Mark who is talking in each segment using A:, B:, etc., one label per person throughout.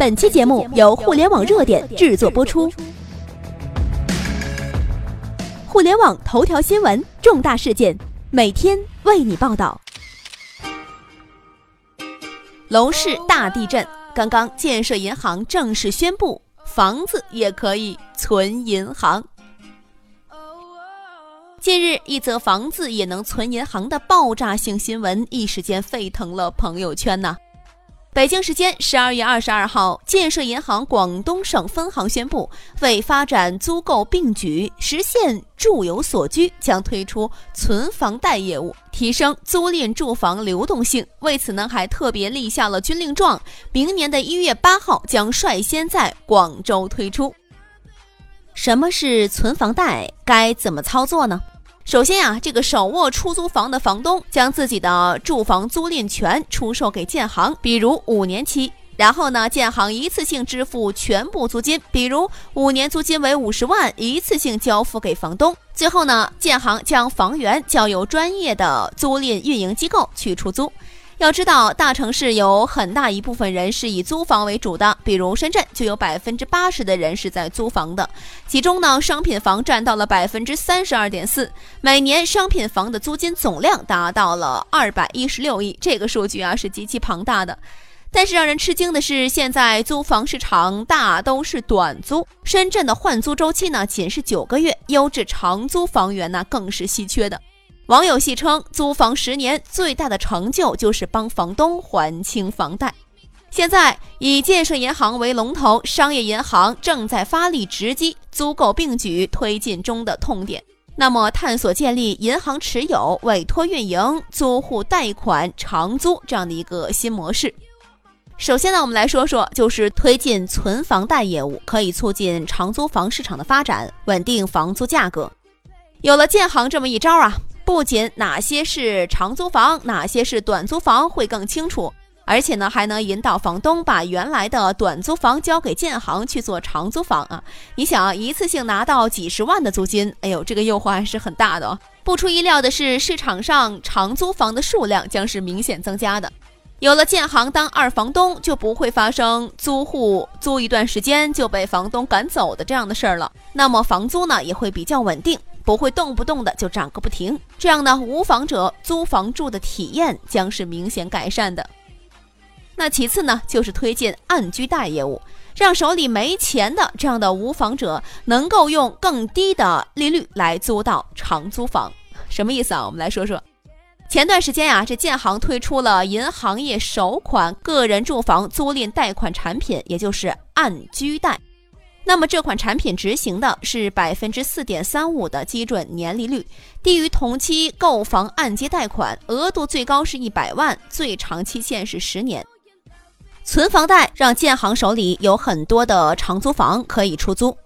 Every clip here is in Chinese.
A: 本期节目由互联网热点制作播出。互联网头条新闻，重大事件，每天为你报道。楼市大地震，刚刚建设银行正式宣布，房子也可以存银行。近日，一则房子也能存银行的爆炸性新闻，一时间沸腾了朋友圈呢。北京时间十二月二十二号，建设银行广东省分行宣布，为发展租购并举，实现住有所居，将推出存房贷业务，提升租赁住房流动性。为此呢，还特别立下了军令状，明年的一月八号将率先在广州推出。什么是存房贷？该怎么操作呢？首先呀，这个手握出租房的房东将自己的住房租赁权出售给建行，比如五年期，然后呢，建行一次性支付全部租金，比如五年租金为五十万，一次性交付给房东。最后呢，建行将房源交由专业的租赁运营机构去出租。要知道，大城市有很大一部分人是以租房为主的，比如深圳就有百分之八十的人是在租房的，其中呢，商品房占到了百分之三十二点四，每年商品房的租金总量达到了二百一十六亿，这个数据啊是极其庞大的。但是让人吃惊的是，现在租房市场大都是短租，深圳的换租周期呢仅是九个月，优质长租房源呢更是稀缺的。网友戏称，租房十年最大的成就就是帮房东还清房贷。现在以建设银行为龙头，商业银行正在发力直击租购并举推进中的痛点。那么，探索建立银行持有、委托运营、租户贷款、长租这样的一个新模式。首先呢，我们来说说，就是推进存房贷业务，可以促进长租房市场的发展，稳定房租价格。有了建行这么一招啊！不仅哪些是长租房，哪些是短租房会更清楚，而且呢还能引导房东把原来的短租房交给建行去做长租房啊！你想啊一次性拿到几十万的租金，哎呦，这个诱惑还是很大的哦。不出意料的是，市场上长租房的数量将是明显增加的。有了建行当二房东，就不会发生租户租一段时间就被房东赶走的这样的事儿了。那么房租呢也会比较稳定。不会动不动的就涨个不停，这样呢，无房者租房住的体验将是明显改善的。那其次呢，就是推进按居贷业务，让手里没钱的这样的无房者能够用更低的利率来租到长租房。什么意思啊？我们来说说。前段时间呀，这建行推出了银行业首款个人住房租赁贷款产品，也就是按居贷。那么这款产品执行的是百分之四点三五的基准年利率，低于同期购房按揭贷款，额度最高是一百万，最长期限是十年。存房贷让建行手里有很多的长租房可以出租，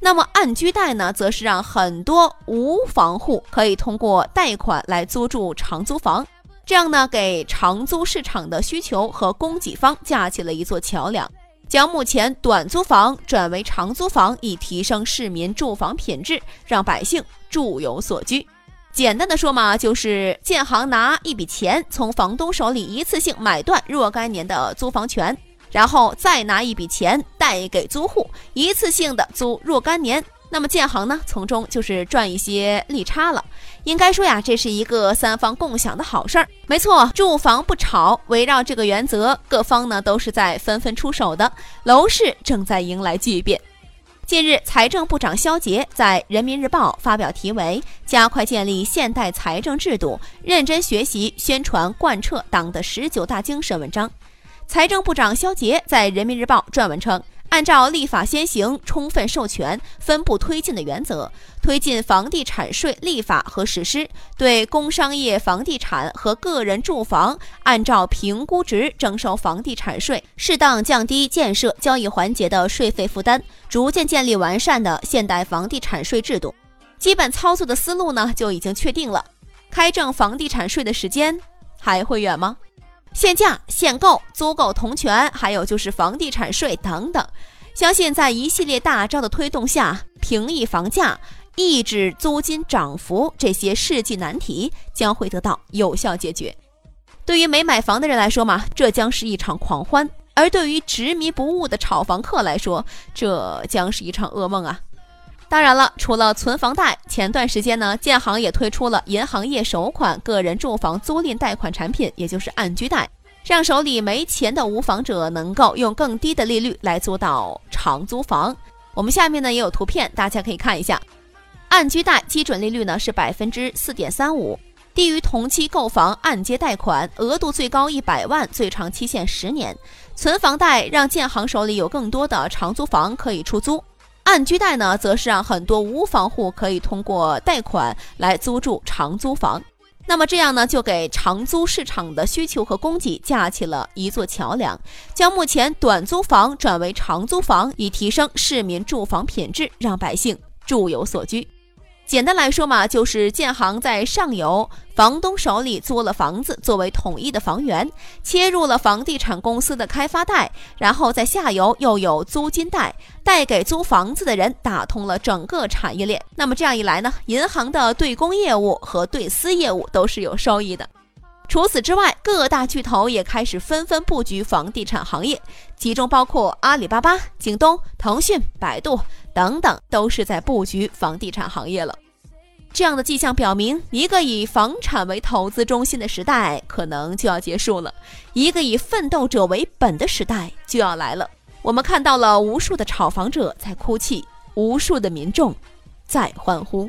A: 那么按居贷呢，则是让很多无房户可以通过贷款来租住长租房，这样呢，给长租市场的需求和供给方架起了一座桥梁。将目前短租房转为长租房，以提升市民住房品质，让百姓住有所居。简单的说嘛，就是建行拿一笔钱从房东手里一次性买断若干年的租房权，然后再拿一笔钱贷给租户，一次性的租若干年。那么建行呢，从中就是赚一些利差了。应该说呀，这是一个三方共享的好事儿。没错，住房不炒，围绕这个原则，各方呢都是在纷纷出手的，楼市正在迎来巨变。近日，财政部长肖捷在《人民日报》发表题为《加快建立现代财政制度，认真学习宣传贯彻党的十九大精神》文章。财政部长肖捷在《人民日报》撰文称。按照立法先行、充分授权、分步推进的原则，推进房地产税立法和实施，对工商业房地产和个人住房按照评估值征收房地产税，适当降低建设交易环节的税费负担，逐渐建立完善的现代房地产税制度。基本操作的思路呢就已经确定了。开征房地产税的时间还会远吗？限价、限购、租购同权，还有就是房地产税等等，相信在一系列大招的推动下，平抑房价、抑制租金涨幅这些世纪难题将会得到有效解决。对于没买房的人来说嘛，这将是一场狂欢。而对于执迷不悟的炒房客来说，这将是一场噩梦啊！当然了，除了存房贷，前段时间呢，建行也推出了银行业首款个人住房租赁贷款产品，也就是安居贷，让手里没钱的无房者能够用更低的利率来租到长租房。我们下面呢也有图片，大家可以看一下。安居贷基准利率呢是百分之四点三五，低于同期购房按揭贷款，额度最高一百万，最长期限十年。存房贷让建行手里有更多的长租房可以出租。按居贷呢，则是让很多无房户可以通过贷款来租住长租房，那么这样呢，就给长租市场的需求和供给架起了一座桥梁，将目前短租房转为长租房，以提升市民住房品质，让百姓住有所居。简单来说嘛，就是建行在上游房东手里租了房子作为统一的房源，切入了房地产公司的开发贷，然后在下游又有租金贷，贷给租房子的人，打通了整个产业链。那么这样一来呢，银行的对公业务和对私业务都是有收益的。除此之外，各大巨头也开始纷纷布局房地产行业，其中包括阿里巴巴、京东、腾讯、百度等等，都是在布局房地产行业了。这样的迹象表明，一个以房产为投资中心的时代可能就要结束了，一个以奋斗者为本的时代就要来了。我们看到了无数的炒房者在哭泣，无数的民众在欢呼。